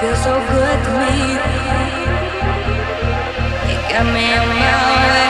feels so good to me. You got me on my way.